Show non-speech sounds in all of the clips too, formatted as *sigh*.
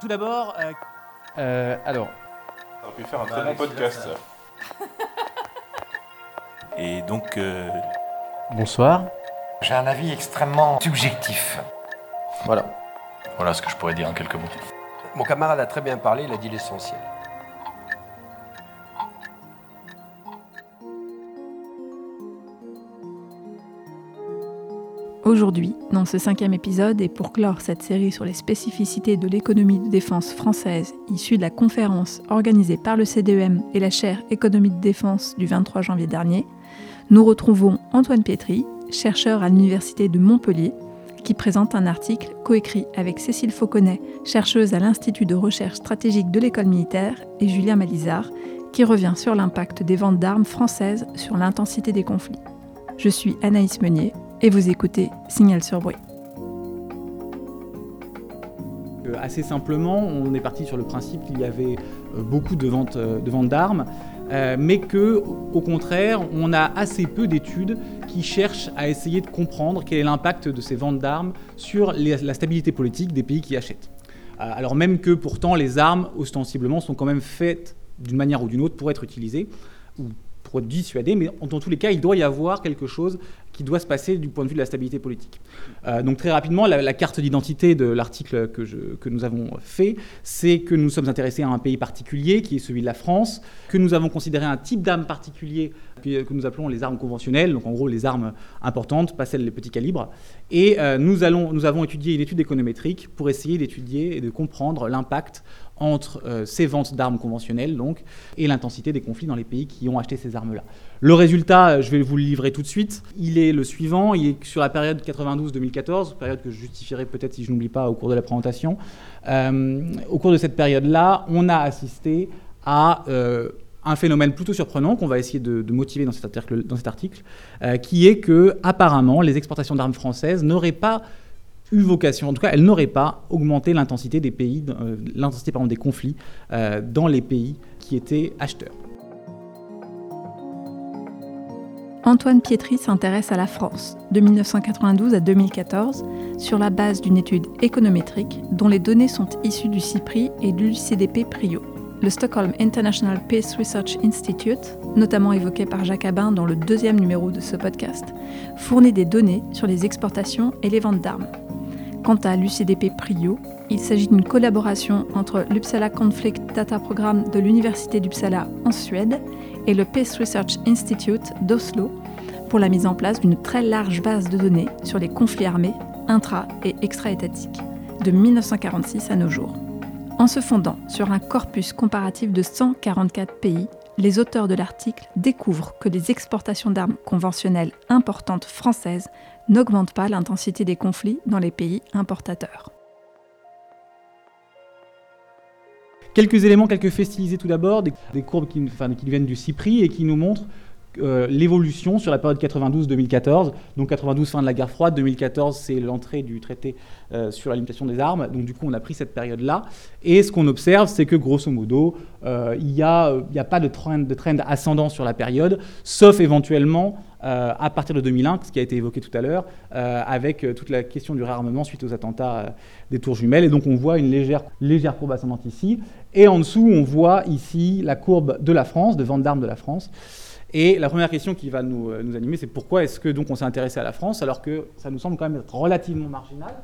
Tout d'abord, euh, Euh, alors, On aurait pu faire un très bon podcast. *laughs* Et donc, euh, bonsoir. J'ai un avis extrêmement subjectif. Voilà. voilà ce que je pourrais dire en quelques mots. Mon camarade a très bien parlé, il a dit l'essentiel. Aujourd'hui, dans ce cinquième épisode, et pour clore cette série sur les spécificités de l'économie de défense française issue de la conférence organisée par le CDEM et la chaire économie de défense du 23 janvier dernier, nous retrouvons Antoine Pietri, chercheur à l'Université de Montpellier, qui présente un article coécrit avec Cécile Fauconnet, chercheuse à l'Institut de recherche stratégique de l'école militaire, et Julien Malizard, qui revient sur l'impact des ventes d'armes françaises sur l'intensité des conflits. Je suis Anaïs Meunier et vous écoutez Signal sur bruit. euh, assez simplement, on est parti sur le principe qu'il y avait euh, beaucoup de ventes euh, de d'armes, mais que, au contraire, on a assez peu d'études qui cherchent à essayer de comprendre quel est l'impact de ces ventes d'armes sur la stabilité politique des pays qui achètent. Alors même que pourtant les armes, ostensiblement, sont quand même faites d'une manière ou d'une autre pour être utilisées ou pour être dissuadées, mais dans tous les cas, il doit y avoir quelque chose qui doit se passer du point de vue de la stabilité politique. Euh, donc très rapidement, la, carte d'identité de l'article que, nous avons fait, c'est que nous sommes intéressés à un pays particulier, qui est celui de la France, que nous avons considéré un type d'arme particulier que, nous appelons les armes conventionnelles, donc en gros les armes importantes, pas celles les petits calibres. Et euh, nous, allons, nous avons étudié une étude économétrique pour essayer d'étudier et de comprendre l'impact entre euh, ces ventes d'armes conventionnelles donc, et l'intensité des conflits dans les pays qui ont acheté ces armes-là. Le résultat, euh, je vais vous le livrer tout de suite, il est le suivant, il est sur la période 92-2014, période que je justifierai peut-être si je n'oublie pas au cours de la présentation. Au cours de cette période-là, on a assisté à un phénomène plutôt surprenant qu'on va essayer de, motiver dans cet article, euh, qui est que apparemment les exportations d'armes françaises n'auraient pas eu vocation, en tout cas, elles n'auraient pas augmenté l'intensité des pays, euh, l'intensité pardon, des conflits euh, dans les pays qui étaient acheteurs. Antoine Pietri s'intéresse à la France de 1992 à 2014 sur la base d'une étude économétrique dont les données sont issues du CIPRI et du CDP Prio. Le Stockholm International Peace Research Institute, notamment évoqué par Jacques Abin dans le deuxième numéro de ce podcast, fournit des données sur les exportations et les ventes d'armes. Quant à l'UCDP Prio, il s'agit d'une collaboration entre l'Uppsala Conflict Data Programme de l'Université d'Uppsala en Suède et le Peace Research Institute d'Oslo pour la mise en place d'une très large base de données sur les conflits armés intra- et extra-étatiques de 1946 à nos jours. En se fondant sur un corpus comparatif de 144 pays, les auteurs de l'article découvrent que les exportations d'armes conventionnelles importantes françaises n'augmentent pas l'intensité des conflits dans les pays importateurs. Quelques éléments, quelques faits stylisés tout d'abord, des, courbes qui viennent du CIPRI et qui nous montrent euh, l'évolution sur la période 92-2014. Donc 92, fin de la guerre froide, 2014, c'est l'entrée du traité euh, sur la limitation des armes. Donc du coup, on a pris cette période-là. Et ce qu'on observe, c'est que grosso modo, euh, il n'y a, a pas de trend, ascendant sur la période, sauf éventuellement euh, à partir de 2001, ce qui a été évoqué tout à l'heure, euh, avec euh, toute la question du réarmement suite aux attentats euh, des tours jumelles. Et donc on voit une légère, légère courbe ascendante ici. Et en dessous, on voit ici la courbe de la France, de vente d'armes de la France. Et la première question qui va nous, euh, nous animer, c'est pourquoi est-ce que donc on s'est intéressé à la France alors que ça nous semble quand même être relativement marginal?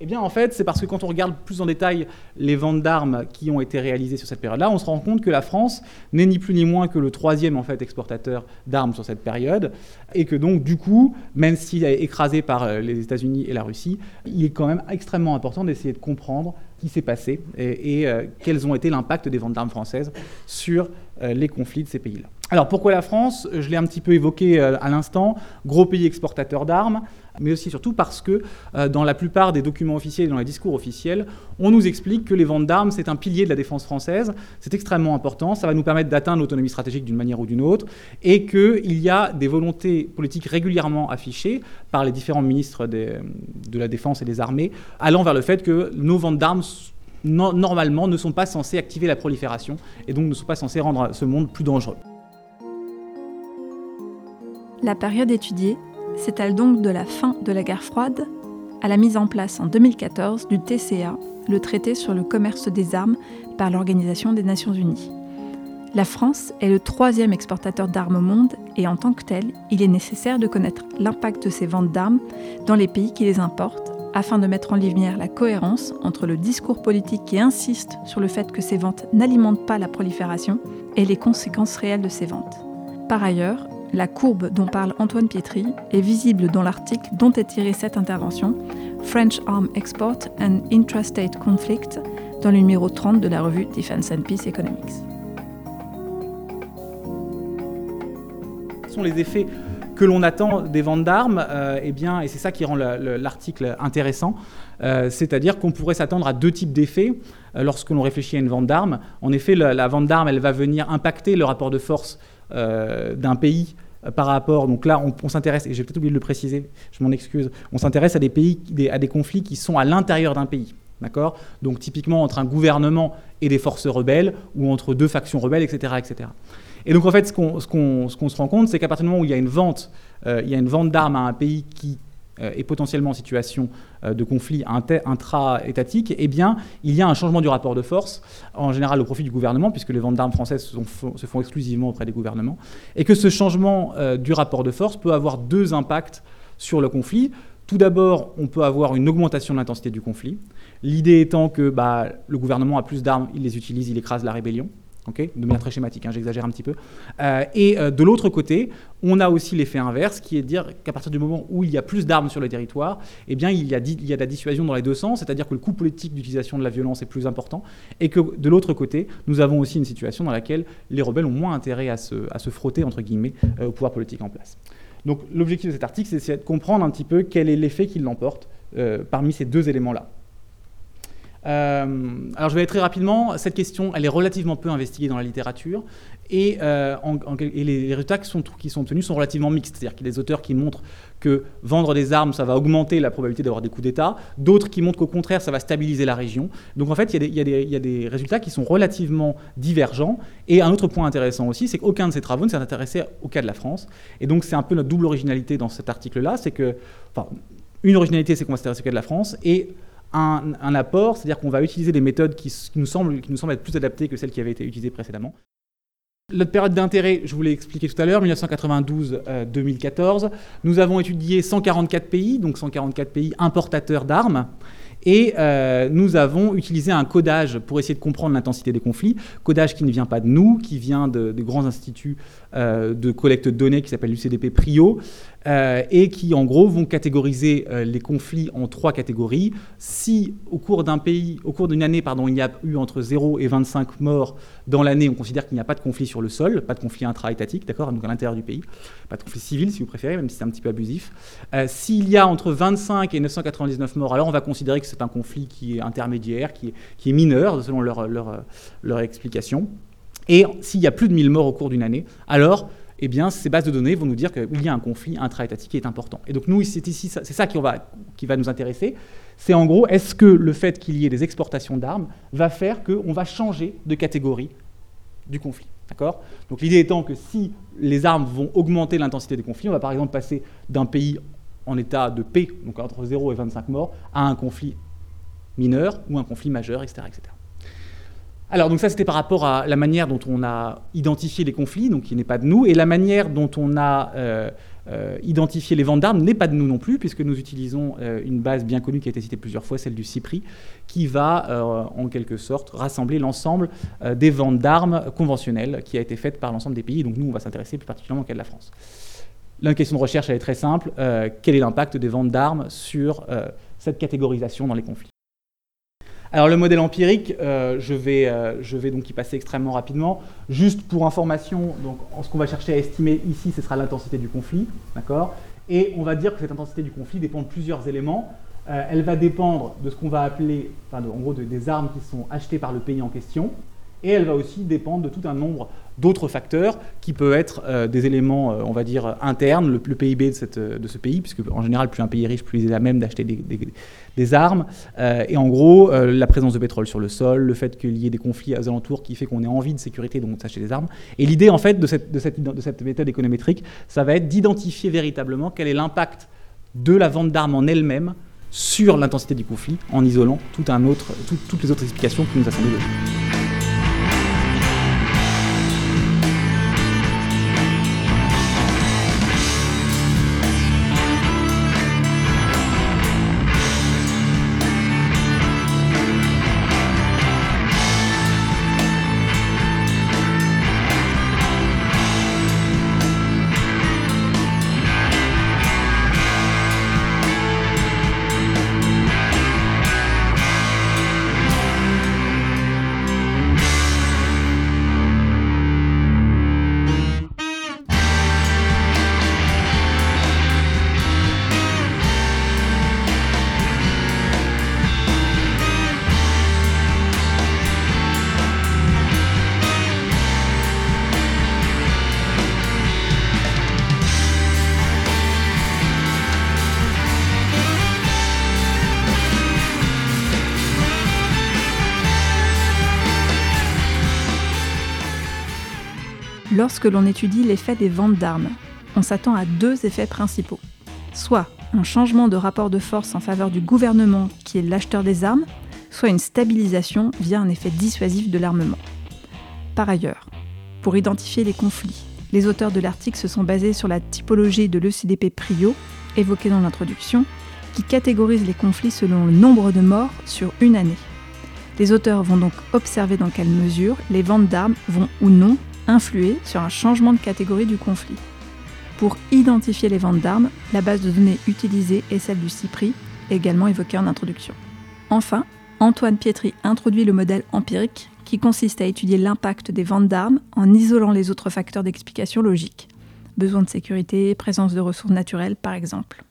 Eh bien, en fait, c'est parce que quand on regarde plus en détail les ventes d'armes qui ont été réalisées sur cette période-là, on se rend compte que la France n'est ni plus ni moins que le troisième en fait exportateur d'armes sur cette période, et que donc du coup, même s'il est écrasé par euh, les États-Unis et la Russie, il est quand même extrêmement important d'essayer de comprendre qui s'est passé et, euh, quels ont été l'impact des ventes d'armes françaises sur les conflits de ces pays-là. Alors pourquoi la France? Je l'ai un petit peu évoqué euh, à l'instant, gros pays exportateur d'armes, mais aussi surtout parce que euh, dans la plupart des documents officiels et dans les discours officiels, on nous explique que les ventes d'armes, c'est un pilier de la défense française, c'est extrêmement important, ça va nous permettre d'atteindre l'autonomie stratégique d'une manière ou d'une autre, et qu'il y a des volontés politiques régulièrement affichées par les différents ministres de la Défense et des Armées, allant vers le fait que nos ventes d'armes no normalement ne sont pas censées activer la prolifération, et donc ne sont pas censées rendre ce monde plus dangereux. La période étudiée s'étale donc de la fin de la guerre froide à la mise en place en 2014 du TCA, le traité sur le commerce des armes par l'Organisation des Nations Unies. La France est le troisième exportateur d'armes au monde et en tant que tel, il est nécessaire de connaître l'impact de ces ventes d'armes dans les pays qui les importent afin de mettre en lumière la cohérence entre le discours politique qui insiste sur le fait que ces ventes n'alimentent pas la prolifération et les conséquences réelles de ces ventes. Par ailleurs, la courbe dont parle Antoine Pietri est visible dans l'article dont est tirée cette intervention, French Arm Export and Intrastate Conflict, dans le numéro 30 de la revue Defense and Peace Economics. Sont les effets que l'on attend des ventes d'armes, euh, eh bien, et c'est ça qui rend l'article intéressant, euh, c'est-à-dire qu'on pourrait s'attendre à deux types d'effets euh, lorsque l'on réfléchit à une vente d'armes. En effet, la, vente d'armes, elle va venir impacter le rapport de force d'un pays par rapport. Donc là, on, s'intéresse, et j'ai peut-être oublié de le préciser, je m'en excuse, on s'intéresse à des pays, à des conflits qui sont à l'intérieur d'un pays. D'accord? Donc typiquement entre un gouvernement et des forces rebelles, ou entre deux factions rebelles, etc. etc. Et donc en fait, ce qu'on se rend compte, c'est qu'à partir du moment où il y a une vente, euh, il y a une vente d'armes à un pays qui euh, est potentiellement en situation euh, de conflit intra-étatique, eh bien, il y a un changement du rapport de force, en général au profit du gouvernement, puisque les ventes d'armes françaises se font, exclusivement auprès des gouvernements, et que ce changement du rapport de force peut avoir deux impacts sur le conflit. Tout d'abord, on peut avoir une augmentation de l'intensité du conflit. L'idée étant que bah, le gouvernement a plus d'armes, il les utilise, il écrase la rébellion de manière très schématique, hein, j'exagère un petit peu. Euh, et euh, de l'autre côté, on a aussi l'effet inverse, qui est de dire qu'à partir du moment où il y a plus d'armes sur le territoire, eh bien, il y, a, il y a de la dissuasion dans les deux sens, c'est-à-dire que le coût politique d'utilisation de la violence est plus important, et que de l'autre côté, nous avons aussi une situation dans laquelle les rebelles ont moins intérêt à se, frotter, entre guillemets, euh, au pouvoir politique en place. Donc l'objectif de cet article, c'est de comprendre un petit peu quel est l'effet qui l'emporte parmi ces deux éléments-là. Euh, alors je vais aller très rapidement. Cette question, elle est relativement peu investiguée dans la littérature et, euh, les, résultats qui sont, qui sont, obtenus sont relativement mixtes. C'est-à-dire qu'il y a des auteurs qui montrent que vendre des armes, ça va augmenter la probabilité d'avoir des coups d'État. D'autres qui montrent qu'au contraire, ça va stabiliser la région. Donc en fait, il y, a des, résultats qui sont relativement divergents. Et un autre point intéressant aussi, c'est qu'aucun de ces travaux ne s'est intéressé au cas de la France. Et donc c'est un peu notre double originalité dans cet article-là. C'est que, enfin, une originalité, c'est qu'on va s'intéresser au cas de la France. Et un, apport, c'est-à-dire qu'on va utiliser des méthodes qui, nous semblent, qui nous semblent être plus adaptées que celles qui avaient été utilisées précédemment. Notre période d'intérêt, je vous l'ai expliqué tout à l'heure, 1992-2014, euh, nous avons étudié 144 pays, donc 144 pays importateurs d'armes, et euh, nous avons utilisé un codage pour essayer de comprendre l'intensité des conflits, codage qui ne vient pas de nous, qui vient de, grands instituts euh, de collecte de données qui s'appelle l'UCDP PRIO, euh, et qui en gros vont catégoriser les conflits en trois catégories. Si au cours d'un pays, au cours d'une année, pardon, il y a eu entre 0 et 25 morts dans l'année, on considère qu'il n'y a pas de conflit sur le sol, pas de conflit intra-étatique, d'accord, donc à l'intérieur du pays, pas de conflit civil si vous préférez, même si c'est un petit peu abusif. S'il y a entre 25 et 999 morts, alors on va considérer que c'est un conflit qui est intermédiaire, qui est, qui est mineur, selon leur, leur, leur explication. Et s'il y a plus de 1000 morts au cours d'une année, alors eh bien, ces bases de données vont nous dire qu'il y a un conflit intra-étatique qui est important. Et donc nous, c'est ici, c'est ça qui va, qui va nous intéresser. C'est en gros, est-ce que le fait qu'il y ait des exportations d'armes va faire qu'on va changer de catégorie du conflit D'accord? Donc l'idée étant que si les armes vont augmenter l'intensité des conflits, on va par exemple passer d'un pays en état de paix, donc entre 0 et 25 morts, à un conflit mineur ou un conflit majeur, etc. etc. Alors, donc ça, c'était par rapport à la manière dont on a identifié les conflits, donc qui n'est pas de nous, et la manière dont on a euh, euh, identifié les ventes d'armes n'est pas de nous non plus, puisque nous utilisons euh, une base bien connue qui a été citée plusieurs fois, celle du CIPRI, qui va, en quelque sorte, rassembler l'ensemble des ventes d'armes conventionnelles qui a été faite par l'ensemble des pays. Donc nous, on va s'intéresser plus particulièrement au cas de la France. La question de recherche, elle est très simple. quel est l'impact des ventes d'armes sur cette catégorisation dans les conflits? Alors le modèle empirique, euh, je, vais, euh, je vais donc y passer extrêmement rapidement. Juste pour information, donc, ce qu'on va chercher à estimer ici, ce sera l'intensité du conflit. Et on va dire que cette intensité du conflit dépend de plusieurs éléments. Euh, elle va dépendre de ce qu'on va appeler, en gros des armes qui sont achetées par le pays en question et elle va aussi dépendre de tout un nombre d'autres facteurs qui peuvent être euh, des éléments, euh, on va dire, internes, le, PIB de, cette, de, ce pays, puisque en général, plus un pays est riche, plus il est à même d'acheter des, armes, euh, et en gros, la présence de pétrole sur le sol, le fait qu'il y ait des conflits aux alentours qui fait qu'on ait envie de sécurité, donc d'acheter des armes. Et l'idée, en fait, de cette, de cette, de cette méthode économétrique, ça va être d'identifier véritablement quel est l'impact de la vente d'armes en elle-même sur l'intensité du conflit en isolant tout un autre, toutes les autres explications qui nous a semblé Lorsque l'on étudie l'effet des ventes d'armes, on s'attend à deux effets principaux. Soit un changement de rapport de force en faveur du gouvernement qui est l'acheteur des armes, soit une stabilisation via un effet dissuasif de l'armement. Par ailleurs, pour identifier les conflits, les auteurs de l'article se sont basés sur la typologie de l'ECDP PRIO, évoquée dans l'introduction, qui catégorise les conflits selon le nombre de morts sur une année. Les auteurs vont donc observer dans quelle mesure les ventes d'armes vont ou non influer sur un changement de catégorie du conflit. Pour identifier les ventes d'armes, la base de données utilisée est celle du CIPRI, également évoquée en introduction. Enfin, Antoine Pietri introduit le modèle empirique qui consiste à étudier l'impact des ventes d'armes en isolant les autres facteurs d'explication logique. Besoin de sécurité, présence de ressources naturelles par exemple.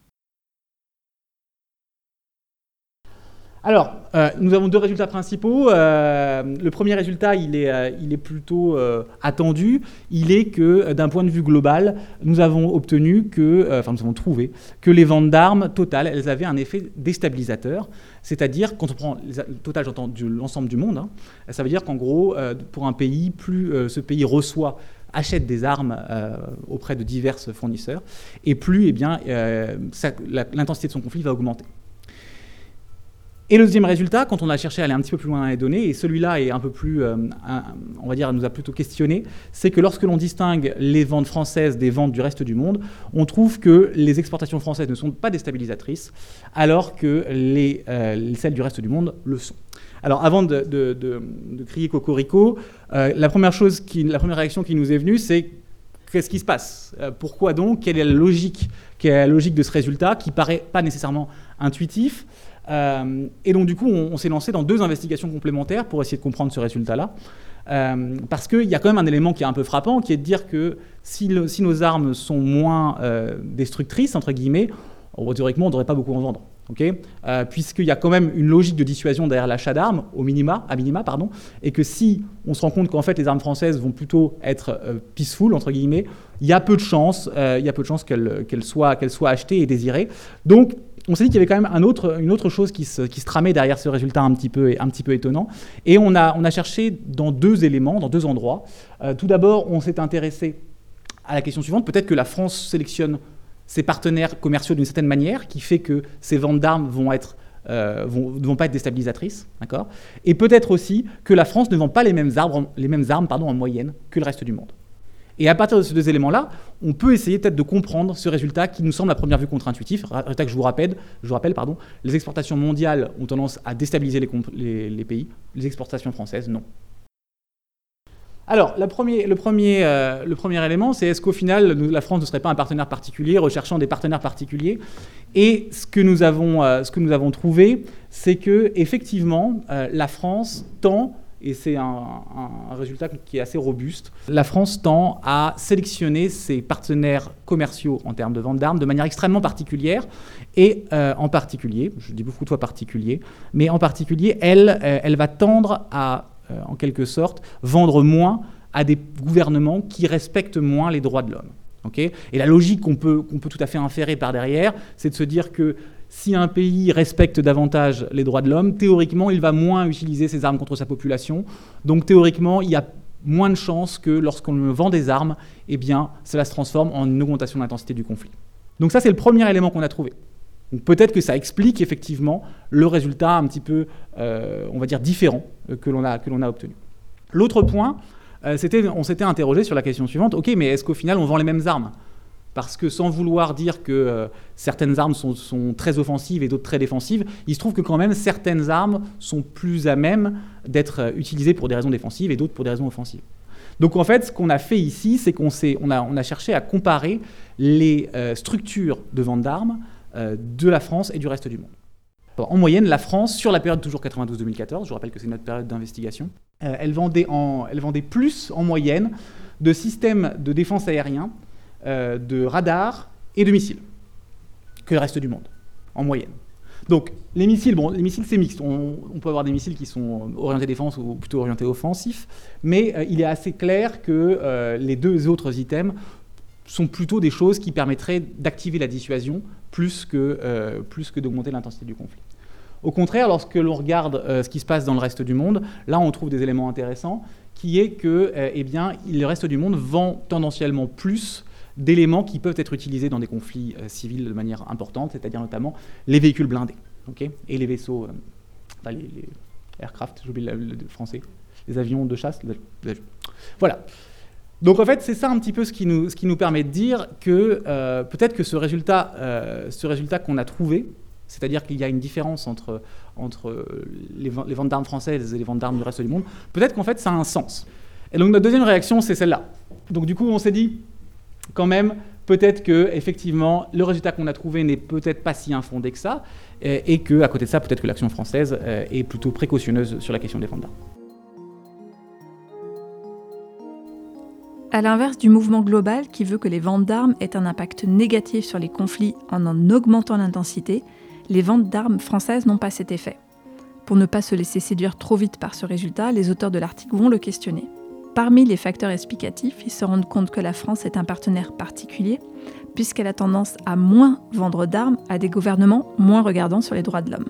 Alors, euh, nous avons deux résultats principaux. Euh, le premier résultat, il est, euh, plutôt attendu. Il est que, d'un point de vue global, nous avons obtenu que, enfin, nous avons trouvé que les ventes d'armes totales, elles avaient un effet déstabilisateur. C'est-à-dire, quand on prend total, j'entends l'ensemble du monde, hein, ça veut dire qu'en gros, pour un pays, plus ce pays reçoit achète des armes auprès de divers fournisseurs, et plus eh l'intensité de son conflit va augmenter. Et le deuxième résultat, quand on a cherché à aller un petit peu plus loin dans les données, et celui-là est un peu plus, euh, on va dire, nous a plutôt questionné, c'est que lorsque l'on distingue les ventes françaises des ventes du reste du monde, on trouve que les exportations françaises ne sont pas déstabilisatrices, alors que les, euh, celles du reste du monde le sont. Alors avant de, crier cocorico, euh, la, première chose la première réaction qui nous est venue, c'est qu'est-ce qui se passe? Pourquoi donc? Quelle est la logique? Quelle est la logique de ce résultat qui paraît pas nécessairement intuitif? Euh, et donc, du coup, on, s'est lancé dans deux investigations complémentaires pour essayer de comprendre ce résultat-là. Euh, parce qu'il y a quand même un élément qui est un peu frappant, qui est de dire que si, nos armes sont moins euh, destructrices, entre guillemets, théoriquement, on ne devrait pas beaucoup en vendre. Puisqu'il y a quand même une logique de dissuasion derrière l'achat d'armes, au minima, à minima, pardon, et que si on se rend compte qu'en fait les armes françaises vont plutôt être peaceful, entre guillemets, il y a peu de chances, qu'elles soient, soient achetées et désirées. Donc, on s'est dit qu'il y avait quand même une autre chose qui se, tramait derrière ce résultat un petit peu, étonnant. Et on a, cherché dans deux éléments, dans deux endroits. Euh, tout d'abord, on s'est intéressé à la question suivante. Peut-être que la France sélectionne ses partenaires commerciaux d'une certaine manière, qui fait que ces ventes d'armes euh, ne vont pas être déstabilisatrices, d'accord? Et peut-être aussi que la France ne vend pas les mêmes, armes en moyenne que le reste du monde. Et à partir de ces deux éléments-là, on peut essayer peut-être de comprendre ce résultat qui nous semble à première vue contre-intuitif. Résultat que je vous rappelle, je vous rappelle pardon, les exportations mondiales ont tendance à déstabiliser les, pays, les exportations françaises, non. Alors, le, premier, euh, le premier élément, c'est est-ce qu'au final, la France ne serait pas un partenaire particulier, recherchant des partenaires particuliers? Et ce que nous avons, euh, ce que nous avons trouvé, c'est que effectivement, euh, la France tend et c'est un, résultat qui est assez robuste. La France tend à sélectionner ses partenaires commerciaux en termes de vente d'armes de manière extrêmement particulière, et euh, en particulier, je dis beaucoup de fois particulier, mais en particulier, elle, euh, elle va tendre à, euh, en quelque sorte, vendre moins à des gouvernements qui respectent moins les droits de l'homme. et la logique qu'on peut, qu'on peut tout à fait inférer par derrière, c'est de se dire que si un pays respecte davantage les droits de l'homme, théoriquement, il va moins utiliser ses armes contre sa population. Donc théoriquement, il y a moins de chances que lorsqu'on vend des armes, eh cela se transforme en une augmentation de l'intensité du conflit. Donc ça, c'est le premier élément qu'on a trouvé. Peut-être que ça explique effectivement le résultat un petit peu, euh, on va dire, différent que l'on a, que l'on a obtenu. L'autre point, c'était, on s'était interrogé sur la question suivante, ok, mais est-ce qu'au final on vend les mêmes armes? Parce que sans vouloir dire que euh, certaines armes sont, très offensives et d'autres très défensives, il se trouve que quand même certaines armes sont plus à même d'être euh, utilisées pour des raisons défensives et d'autres pour des raisons offensives. Donc en fait, ce qu'on a fait ici, c'est qu'on on a, cherché à comparer les euh, structures de vente d'armes de la France et du reste du monde. En moyenne, la France, sur la période toujours 92-2014, je vous rappelle que c'est notre période d'investigation, elle, vendait en, elle vendait plus en moyenne de systèmes de défense aérien euh, de radars et de missiles que le reste du monde, en moyenne. Donc les missiles, bon, les missiles c'est mixte. On, peut avoir des missiles qui sont orientés défense ou plutôt orientés offensifs, mais euh, il est assez clair que euh, les deux autres items sont plutôt des choses qui permettraient d'activer la dissuasion plus que, que d'augmenter l'intensité du conflit. Au contraire, lorsque l'on regarde ce qui se passe dans le reste du monde, là on trouve des éléments intéressants, qui est que eh bien, le reste du monde vend tendanciellement plus d'éléments qui peuvent être utilisés dans des conflits euh, civils de manière importante, c'est-à-dire notamment les véhicules blindés et les vaisseaux, euh, enfin, les, aircraft, j'oublie le, français, les avions de chasse. Voilà. Donc en fait, c'est ça un petit peu ce qui nous, ce qui nous permet de dire que euh, peut-être que ce résultat, résultat qu'on a trouvé, c'est-à-dire qu'il y a une différence entre, entre les, les ventes d'armes françaises et les ventes d'armes du reste du monde, peut-être qu'en fait ça a un sens. Et donc notre deuxième réaction, c'est celle-là. Donc du coup, on s'est dit, quand même, peut-être que effectivement, le résultat qu'on a trouvé n'est peut-être pas si infondé que ça, et, que à côté de ça, peut-être que l'action française euh, est plutôt précautionneuse sur la question des ventes d'armes. À l'inverse du mouvement global qui veut que les ventes d'armes aient un impact négatif sur les conflits en en augmentant l'intensité, les ventes d'armes françaises n'ont pas cet effet. Pour ne pas se laisser séduire trop vite par ce résultat, les auteurs de l'article vont le questionner. Parmi les facteurs explicatifs, ils se rendent compte que la France est un partenaire particulier, puisqu'elle a tendance à moins vendre d'armes à des gouvernements moins regardants sur les droits de l'homme.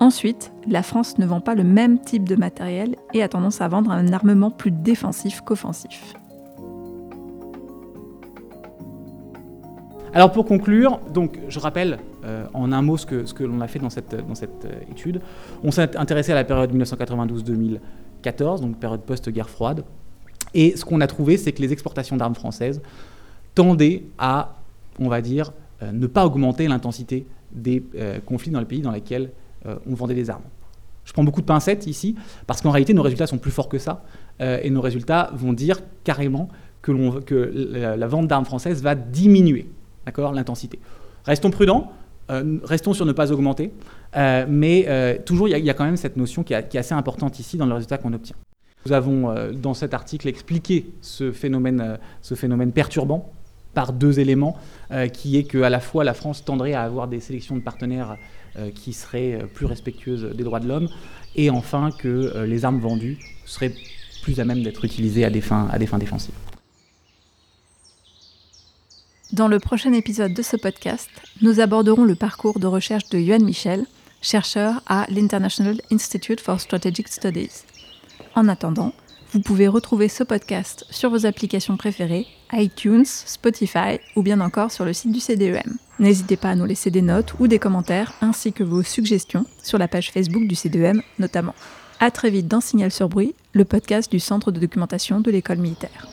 Ensuite, la France ne vend pas le même type de matériel et a tendance à vendre un armement plus défensif qu'offensif. Alors pour conclure, je rappelle euh, en un mot ce que, ce que l'on a fait dans cette, dans cette euh, étude. On s'est intéressé à la période 1992-2000 donc période post-guerre froide. Et ce qu'on a trouvé, c'est que les exportations d'armes françaises tendaient à, on va dire, euh, ne pas augmenter l'intensité des euh, conflits dans les pays dans lesquels euh, on vendait des armes. Je prends beaucoup de pincettes ici, parce qu'en réalité, nos résultats sont plus forts que ça, et nos résultats vont dire carrément que, que la, vente d'armes françaises va diminuer l'intensité. Restons prudents, restons sur ne pas augmenter, euh, mais euh, toujours, il y, a quand même cette notion qui, est assez importante ici dans le résultat qu'on obtient. Nous avons, euh, dans cet article, expliqué ce phénomène, perturbant par deux éléments, qui est qu'à la fois la France tendrait à avoir des sélections de partenaires qui seraient plus respectueuses des droits de l'homme, et enfin que les armes vendues seraient plus à même d'être utilisées à des fins défensives. Dans le prochain épisode de ce podcast, nous aborderons le parcours de recherche de Yuan Michel, chercheur à l'International Institute for Strategic Studies. En attendant, vous pouvez retrouver ce podcast sur vos applications préférées, iTunes, Spotify ou bien encore sur le site du CDEM. N'hésitez pas à nous laisser des notes ou des commentaires ainsi que vos suggestions sur la page Facebook du CDEM notamment. A très vite dans Signal sur Bruit, le podcast du Centre de documentation de l'école militaire.